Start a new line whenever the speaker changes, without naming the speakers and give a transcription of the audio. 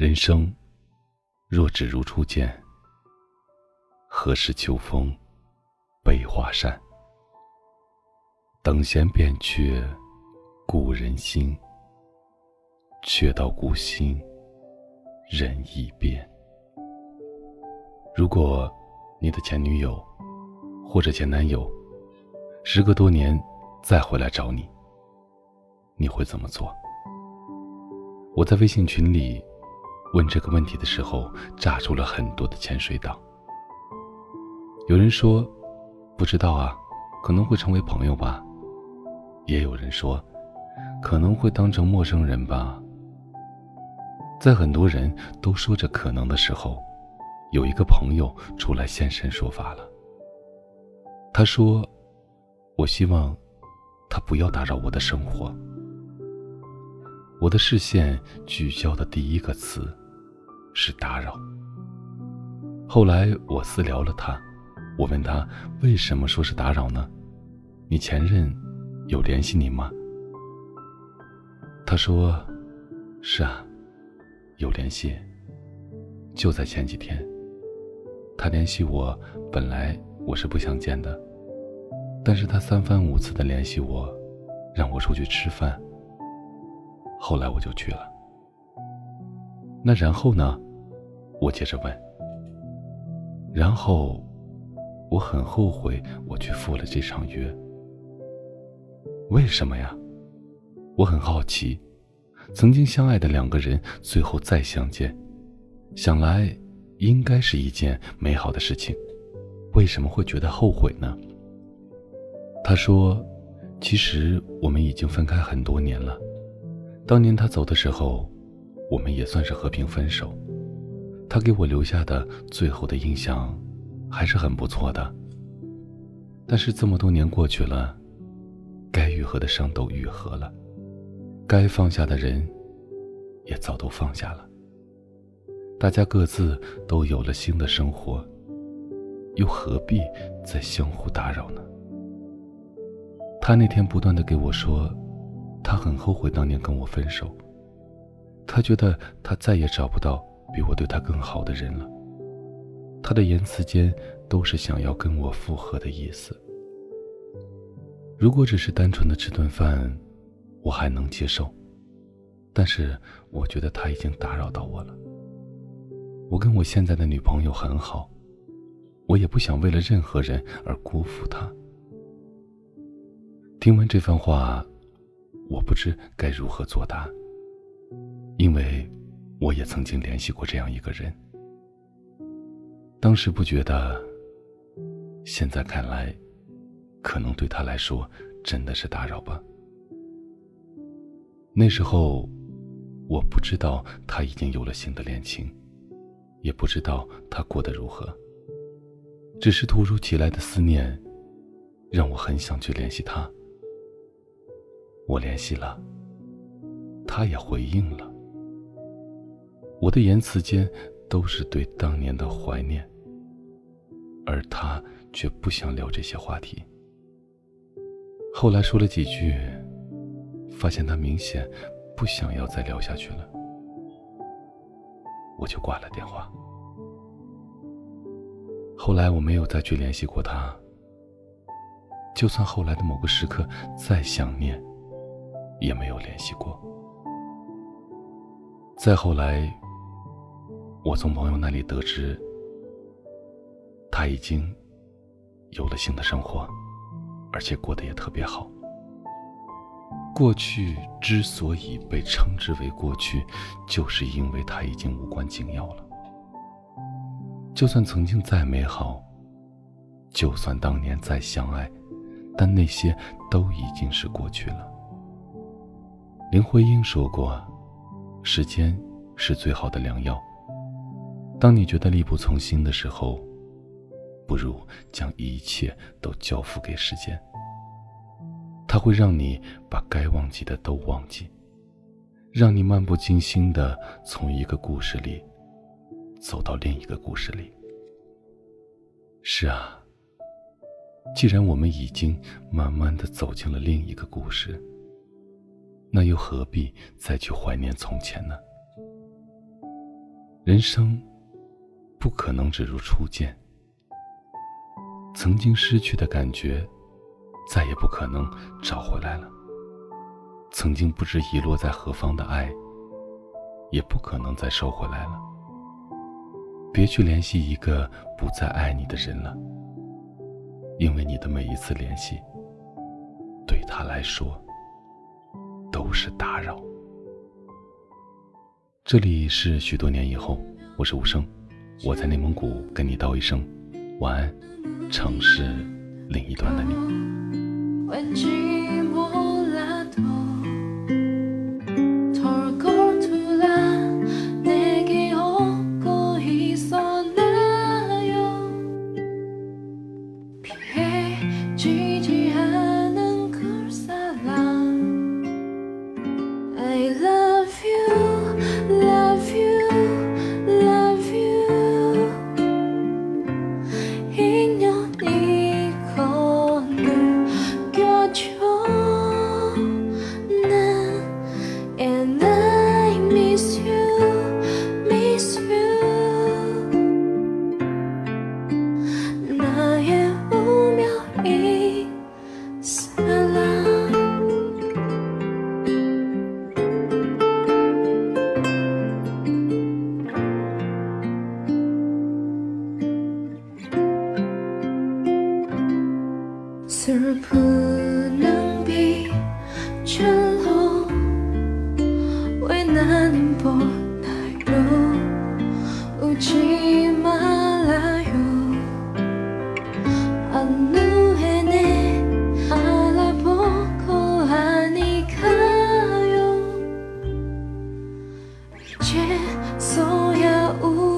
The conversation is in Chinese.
人生若只如初见，何事秋风悲画扇？等闲变却故人心，却道故心人易变。如果你的前女友或者前男友，时隔多年再回来找你，你会怎么做？我在微信群里问这个问题的时候，炸出了很多的潜水党。有人说不知道啊，可能会成为朋友吧；也有人说可能会当成陌生人吧。在很多人都说着可能的时候，有一个朋友出来现身说法了。他说：“我希望他不要打扰我的生活。”我的视线聚焦的第一个词是打扰。后来我私聊了他，我问他为什么说是打扰呢？你前任有联系你吗？他说：“是啊，有联系。就在前几天，他联系我，本来我是不想见的，但是他三番五次的联系我，让我出去吃饭。”后来我就去了。那然后呢？我接着问。然后，我很后悔我去赴了这场约。为什么呀？我很好奇。曾经相爱的两个人，最后再相见，想来应该是一件美好的事情。为什么会觉得后悔呢？他说：“其实我们已经分开很多年了。”当年他走的时候，我们也算是和平分手。他给我留下的最后的印象，还是很不错的。但是这么多年过去了，该愈合的伤都愈合了，该放下的人，也早都放下了。大家各自都有了新的生活，又何必再相互打扰呢？他那天不断的给我说。他很后悔当年跟我分手，他觉得他再也找不到比我对他更好的人了。他的言辞间都是想要跟我复合的意思。如果只是单纯的吃顿饭，我还能接受，但是我觉得他已经打扰到我了。我跟我现在的女朋友很好，我也不想为了任何人而辜负她。听完这番话。我不知该如何作答，因为我也曾经联系过这样一个人。当时不觉得，现在看来，可能对他来说真的是打扰吧。那时候，我不知道他已经有了新的恋情，也不知道他过得如何。只是突如其来的思念，让我很想去联系他。我联系了，他也回应了。我的言辞间都是对当年的怀念，而他却不想聊这些话题。后来说了几句，发现他明显不想要再聊下去了，我就挂了电话。后来我没有再去联系过他，就算后来的某个时刻再想念。也没有联系过。再后来，我从朋友那里得知，他已经有了新的生活，而且过得也特别好。过去之所以被称之为过去，就是因为他已经无关紧要了。就算曾经再美好，就算当年再相爱，但那些都已经是过去了。林徽因说过：“时间是最好的良药。当你觉得力不从心的时候，不如将一切都交付给时间。它会让你把该忘记的都忘记，让你漫不经心的从一个故事里走到另一个故事里。是啊，既然我们已经慢慢的走进了另一个故事。”那又何必再去怀念从前呢？人生不可能只如初见，曾经失去的感觉，再也不可能找回来了。曾经不知遗落在何方的爱，也不可能再收回来了。别去联系一个不再爱你的人了，因为你的每一次联系，对他来说都是打扰。这里是许多年以后，我是无声，我在内蒙古跟你道一声晚安，城市另一端的你。
나는 보나요 울지 말아요. 안누해내 알아보고 하니까요. 이제서야 우